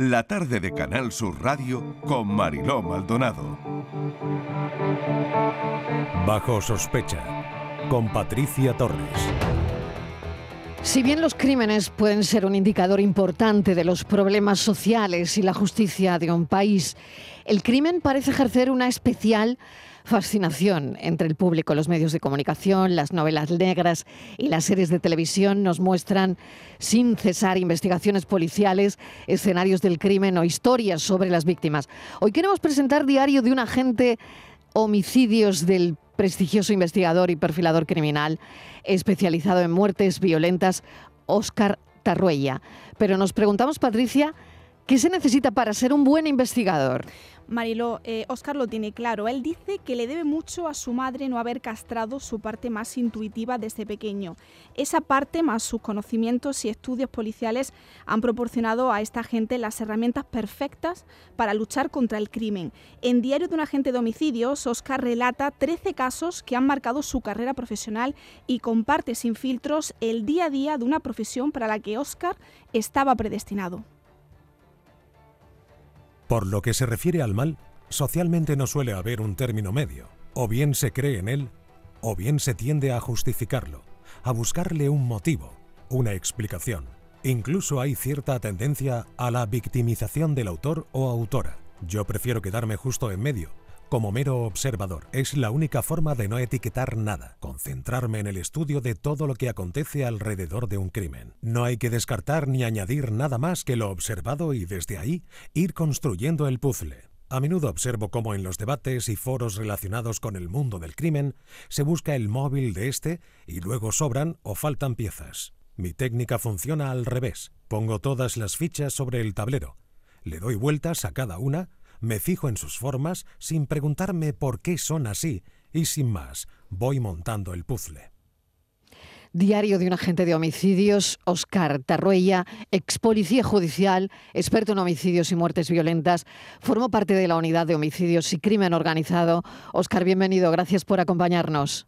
la tarde de Canal Sur Radio con Mariló Maldonado. Bajo sospecha, con Patricia Torres. Si bien los crímenes pueden ser un indicador importante de los problemas sociales y la justicia de un país, el crimen parece ejercer una especial fascinación entre el público. Los medios de comunicación, las novelas negras y las series de televisión nos muestran sin cesar investigaciones policiales, escenarios del crimen o historias sobre las víctimas. Hoy queremos presentar Diario de un agente homicidios del prestigioso investigador y perfilador criminal especializado en muertes violentas, Óscar Tarruella. Pero nos preguntamos, Patricia, ¿qué se necesita para ser un buen investigador? Mariló, Oscar eh, lo tiene claro. Él dice que le debe mucho a su madre no haber castrado su parte más intuitiva desde pequeño. Esa parte, más sus conocimientos y estudios policiales, han proporcionado a esta gente las herramientas perfectas para luchar contra el crimen. En Diario de un agente de homicidios, Oscar relata 13 casos que han marcado su carrera profesional y comparte sin filtros el día a día de una profesión para la que Oscar estaba predestinado. Por lo que se refiere al mal, socialmente no suele haber un término medio. O bien se cree en él, o bien se tiende a justificarlo, a buscarle un motivo, una explicación. Incluso hay cierta tendencia a la victimización del autor o autora. Yo prefiero quedarme justo en medio, como mero observador. Es la única forma de no etiquetar nada, concentrarme en el estudio de todo lo que acontece alrededor de un crimen. No hay que descartar ni añadir nada más que lo observado y desde ahí ir construyendo el puzzle. A menudo observo cómo en los debates y foros relacionados con el mundo del crimen se busca el móvil de este y luego sobran o faltan piezas. Mi técnica funciona al revés. Pongo todas las fichas sobre el tablero. Le doy vueltas a cada una me fijo en sus formas sin preguntarme por qué son así y sin más voy montando el puzzle. Diario de un agente de homicidios, Oscar Tarruella, ex policía judicial, experto en homicidios y muertes violentas, formó parte de la unidad de homicidios y crimen organizado. Oscar, bienvenido, gracias por acompañarnos.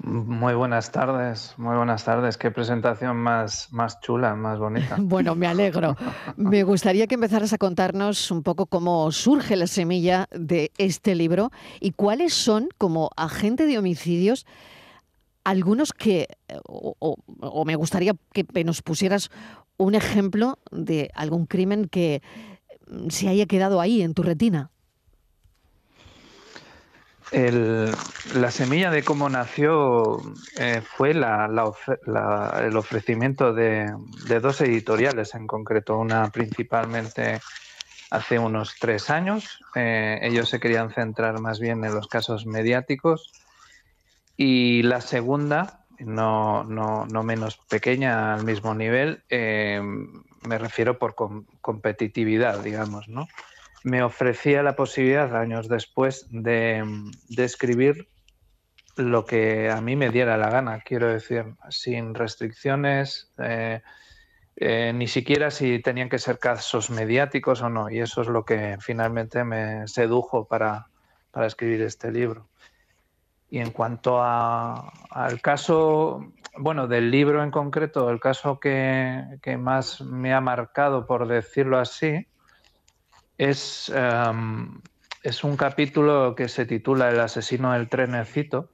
Muy buenas tardes, muy buenas tardes. Qué presentación más, más chula, más bonita. bueno, me alegro. Me gustaría que empezaras a contarnos un poco cómo surge la semilla de este libro y cuáles son, como agente de homicidios, algunos que, o, o me gustaría que nos pusieras un ejemplo de algún crimen que se haya quedado ahí en tu retina. La semilla de cómo nació eh, fue el ofrecimiento de, dos editoriales en concreto, una principalmente hace unos tres años. Eh, ellos se querían centrar más bien en los casos mediáticos y la segunda, no, menos pequeña al mismo nivel, eh, me refiero por competitividad, digamos, ¿no? Me ofrecía la posibilidad, años después, de, escribir lo que a mí me diera la gana, quiero decir, sin restricciones, eh, eh, ni siquiera si tenían que ser casos mediáticos o no. Y eso es lo que finalmente me sedujo para, escribir este libro. Y en cuanto al caso, bueno, del libro en concreto, el caso que, que más me ha marcado, por decirlo así, es, em, es un capítulo que se titula El asesino del trenecito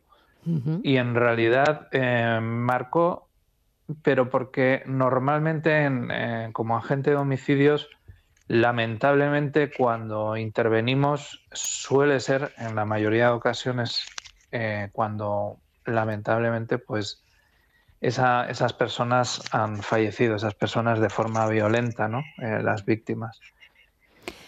y en realidad eh, marcó, pero porque normalmente en, como agente de homicidios, lamentablemente cuando intervenimos suele ser en la mayoría de ocasiones eh, cuando lamentablemente pues esas personas han fallecido, esas personas de forma violenta, ¿no? Eh, las víctimas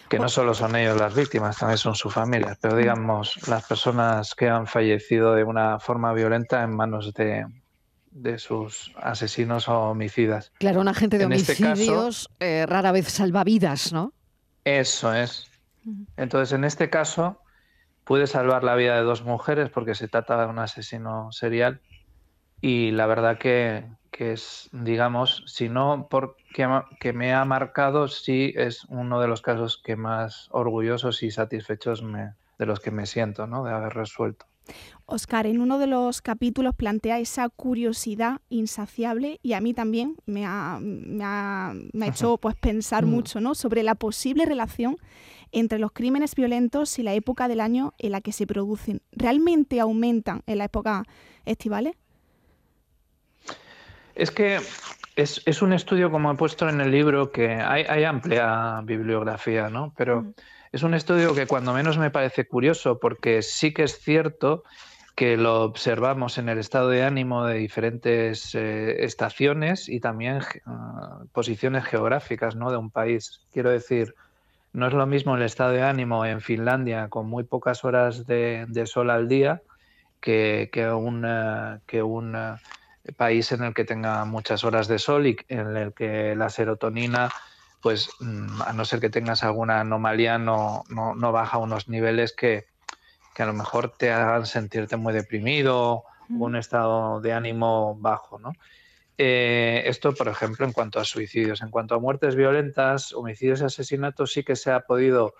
que no solo son ellos las víctimas, también son sus familias, pero digamos las personas que han fallecido de una forma violenta en manos de, sus asesinos o homicidas. Claro, un agente de este homicidios eh, rara vez salva vidas, ¿no? Eso es. Entonces, en este caso, puede salvar la vida de dos mujeres porque se trata de un asesino serial y la verdad que, que es, digamos, si no porque que me ha marcado, sí es uno de los casos que más orgullosos y satisfechos me, de los que me siento, ¿no? De haber resuelto. Oscar, en uno de los capítulos plantea esa curiosidad insaciable y a mí también me ha, hecho pues, pensar mm. mucho ¿no? sobre la posible relación entre los crímenes violentos y la época del año en la que se producen. ¿Realmente aumentan en la época estivales? Es que es, un estudio, como he puesto en el libro, que hay, amplia bibliografía, ¿no? Pero mm. es un estudio que cuando menos me parece curioso, porque sí que es cierto que lo observamos en el estado de ánimo de diferentes eh, estaciones y también ah, posiciones geográficas ¿no? de un país. Quiero decir, no es lo mismo el estado de ánimo en Finlandia con muy pocas horas de, sol al día que, que un, que un país en el que tenga muchas horas de sol y en el que la serotonina, pues mm, a no ser que tengas alguna anomalía, no, no, no baja unos niveles que, que a lo mejor te hagan sentirte muy deprimido o un estado de ánimo bajo, ¿no? Eh, esto, por ejemplo, en cuanto a suicidios. En cuanto a muertes violentas, homicidios y asesinatos, sí que se ha podido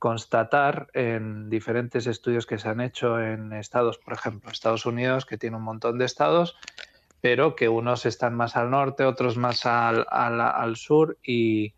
constatar en diferentes estudios que se han hecho en estados, por ejemplo, Estados Unidos, que tiene un montón de estados, pero que unos están más al norte, otros más al, sur y,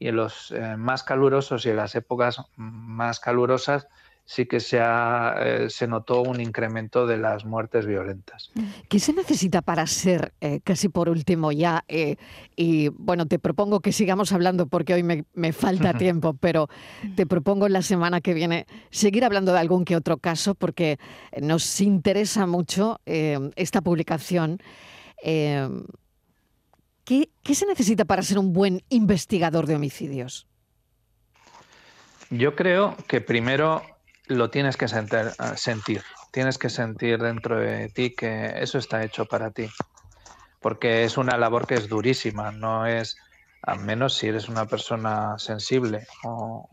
en los eh, más calurosos y en las épocas más calurosas sí que se, eh, se notó un incremento de las muertes violentas. ¿Qué se necesita para ser, eh, casi por último ya, eh, y bueno, te propongo que sigamos hablando porque hoy me, falta tiempo, pero te propongo la semana que viene seguir hablando de algún que otro caso porque nos interesa mucho esta publicación. ¿qué, ¿Qué se necesita para ser un buen investigador de homicidios? Yo creo que primero lo tienes que sentir, sentir, tienes que sentir dentro de ti que eso está hecho para ti, porque es una labor que es durísima, no es, al menos si eres una persona sensible o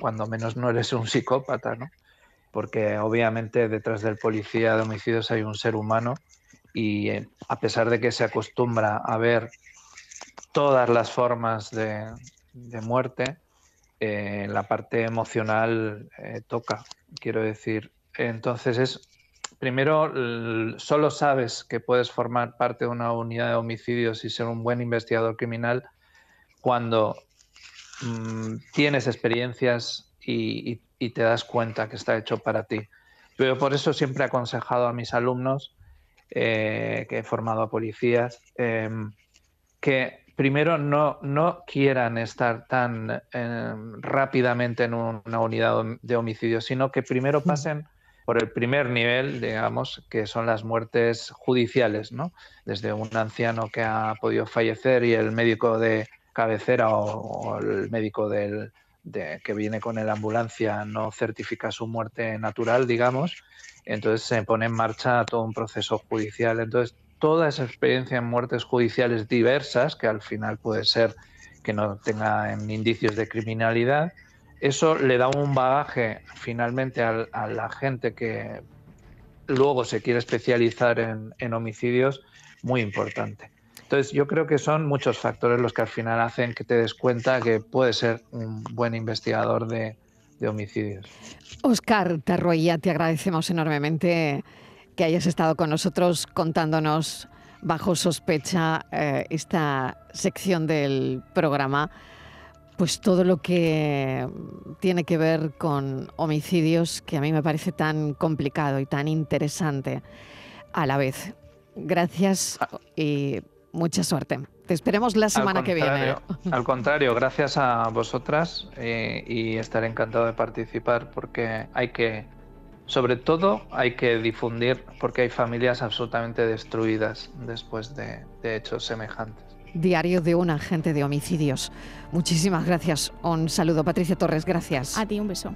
cuando menos no eres un psicópata, ¿no? Porque obviamente detrás del policía de homicidios hay un ser humano y eh, a pesar de que se acostumbra a ver todas las formas de, de muerte, eh, la parte emocional eh, toca, quiero decir. Entonces es, primero, solo sabes que puedes formar parte de una unidad de homicidios y ser un buen investigador criminal cuando mm, tienes experiencias y, te das cuenta que está hecho para ti. Yo por eso siempre he aconsejado a mis alumnos, eh, que he formado a policías, em, que primero no, no quieran estar tan em, rápidamente en una unidad de homicidio, sino que primero pasen por el primer nivel, digamos, que son las muertes judiciales, ¿no? Desde un anciano que ha podido fallecer y el médico de cabecera o, el médico del, que viene con la ambulancia no certifica su muerte natural, digamos, entonces se pone en marcha todo un proceso judicial. Entonces, toda esa experiencia en muertes judiciales diversas, que al final puede ser que no tenga indicios de criminalidad, eso le da un bagaje finalmente a, la gente que luego se quiere especializar en, homicidios muy importante. Entonces yo creo que son muchos factores los que al final hacen que te des cuenta que puedes ser un buen investigador de, de homicidios. Oscar Tarroya, te agradecemos enormemente que hayas estado con nosotros contándonos bajo sospecha eh, esta sección del programa, pues todo lo que tiene que ver con homicidios que a mí me parece tan complicado y tan interesante a la vez. Gracias y mucha suerte. Te esperemos la semana que viene. Al contrario, gracias a vosotras eh, y estaré encantado de participar porque hay que sobre todo hay que difundir porque hay familias absolutamente destruidas después de, hechos semejantes. Diario de un agente de homicidios. Muchísimas gracias. Un saludo, Patricia Torres. Gracias. A ti un beso.